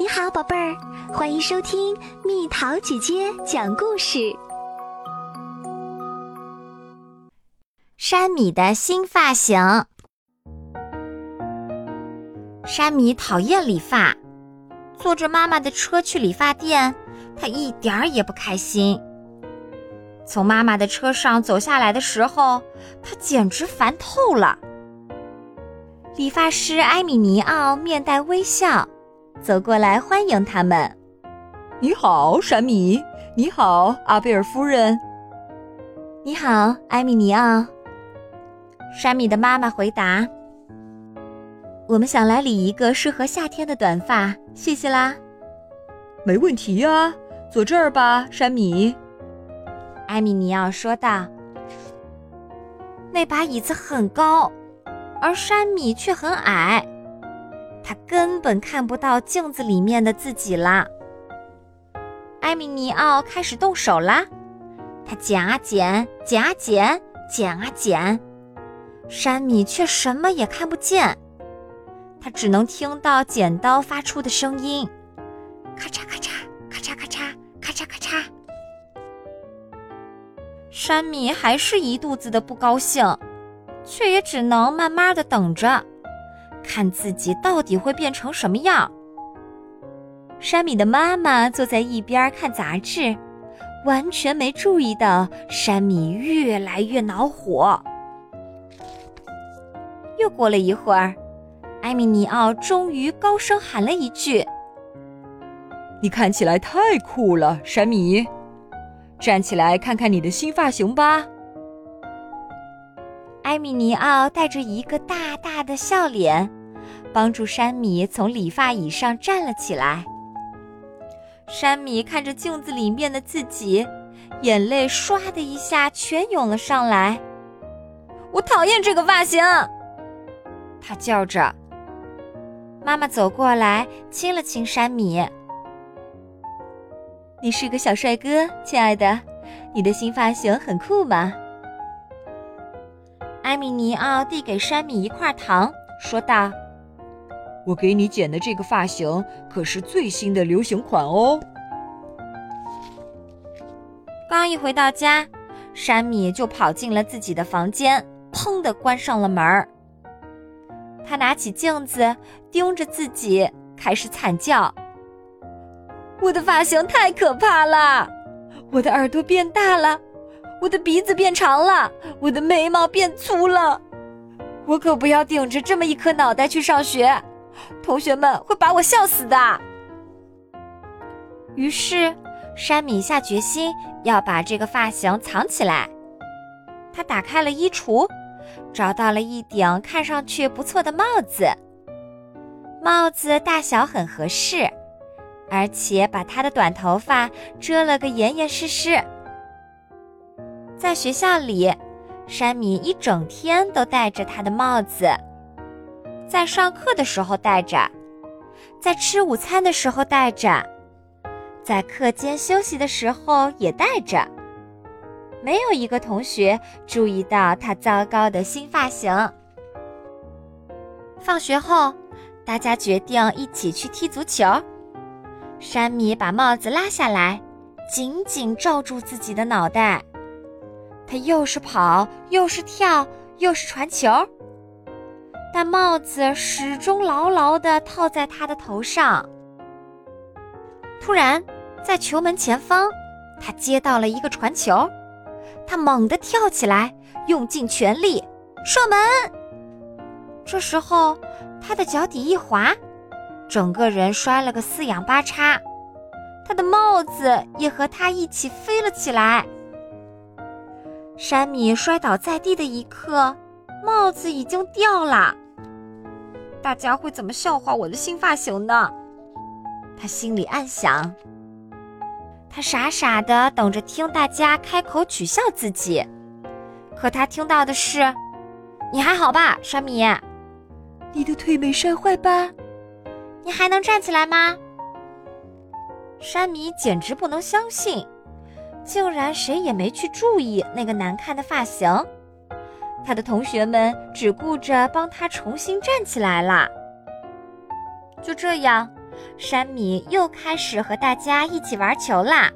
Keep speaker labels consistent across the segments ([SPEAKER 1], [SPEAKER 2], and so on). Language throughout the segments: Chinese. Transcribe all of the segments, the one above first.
[SPEAKER 1] 你好，宝贝儿，欢迎收听蜜桃姐姐讲故事。
[SPEAKER 2] 山米的新发型。山米讨厌理发，坐着妈妈的车去理发店，他一点儿也不开心。从妈妈的车上走下来的时候，他简直烦透了。理发师埃米尼奥面带微笑。走过来欢迎他们。
[SPEAKER 3] 你好，山米。你好，阿贝尔夫人。
[SPEAKER 2] 你好，埃米尼奥。山米的妈妈回答：“我们想来理一个适合夏天的短发，谢谢啦。”
[SPEAKER 3] 没问题呀，坐这儿吧，山米。
[SPEAKER 2] 埃米尼奥说道。那把椅子很高，而山米却很矮。他根本看不到镜子里面的自己啦。艾米尼奥开始动手啦，他剪啊剪，剪啊剪，剪啊剪，山米却什么也看不见，他只能听到剪刀发出的声音，咔嚓咔嚓，咔嚓咔嚓，咔嚓咔嚓。山米还是一肚子的不高兴，却也只能慢慢的等着。看自己到底会变成什么样。山米的妈妈坐在一边看杂志，完全没注意到山米越来越恼火。又过了一会儿，埃米尼奥终于高声喊了一句：“
[SPEAKER 3] 你看起来太酷了，山米！站起来看看你的新发型吧。”
[SPEAKER 2] 米尼奥带着一个大大的笑脸。帮助山米从理发椅上站了起来。山米看着镜子里面的自己，眼泪唰的一下全涌了上来。我讨厌这个发型！他叫着。妈妈走过来亲了亲山米。你是个小帅哥，亲爱的，你的新发型很酷吗？埃米尼奥递给山米一块糖，说道。
[SPEAKER 3] 我给你剪的这个发型可是最新的流行款哦。
[SPEAKER 2] 刚一回到家，山米就跑进了自己的房间，砰的关上了门儿。他拿起镜子，盯着自己，开始惨叫：“我的发型太可怕了！我的耳朵变大了，我的鼻子变长了，我的眉毛变粗了。我可不要顶着这么一颗脑袋去上学。”同学们会把我笑死的。于是，山米下决心要把这个发型藏起来。他打开了衣橱，找到了一顶看上去不错的帽子。帽子大小很合适，而且把他的短头发遮了个严严实实。在学校里，山米一整天都戴着他的帽子。在上课的时候戴着，在吃午餐的时候戴着，在课间休息的时候也戴着。没有一个同学注意到他糟糕的新发型。放学后，大家决定一起去踢足球。山米把帽子拉下来，紧紧罩住自己的脑袋。他又是跑，又是跳，又是传球。但帽子始终牢牢地套在他的头上。突然，在球门前方，他接到了一个传球，他猛地跳起来，用尽全力射门。这时候，他的脚底一滑，整个人摔了个四仰八叉，他的帽子也和他一起飞了起来。山米摔倒在地的一刻。帽子已经掉了，大家会怎么笑话我的新发型呢？他心里暗想。他傻傻的等着听大家开口取笑自己，可他听到的是：“你还好吧，山米？
[SPEAKER 3] 你的腿没摔坏吧？
[SPEAKER 2] 你还能站起来吗？”山米简直不能相信，竟然谁也没去注意那个难看的发型。他的同学们只顾着帮他重新站起来了。就这样，山米又开始和大家一起玩球啦。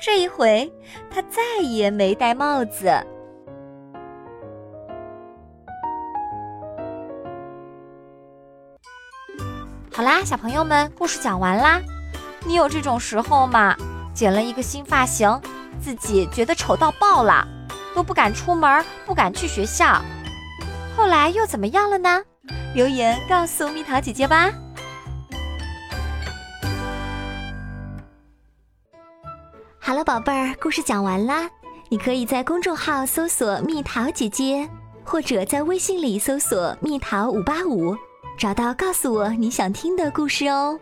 [SPEAKER 2] 这一回，他再也没戴帽子。好啦，小朋友们，故事讲完啦。你有这种时候吗？剪了一个新发型，自己觉得丑到爆了，都不敢出门，不敢去学校。后来又怎么样了呢？留言告诉蜜桃姐姐吧。
[SPEAKER 1] 好了，宝贝儿，故事讲完啦。你可以在公众号搜索“蜜桃姐姐”，或者在微信里搜索“蜜桃五八五”，找到告诉我你想听的故事哦。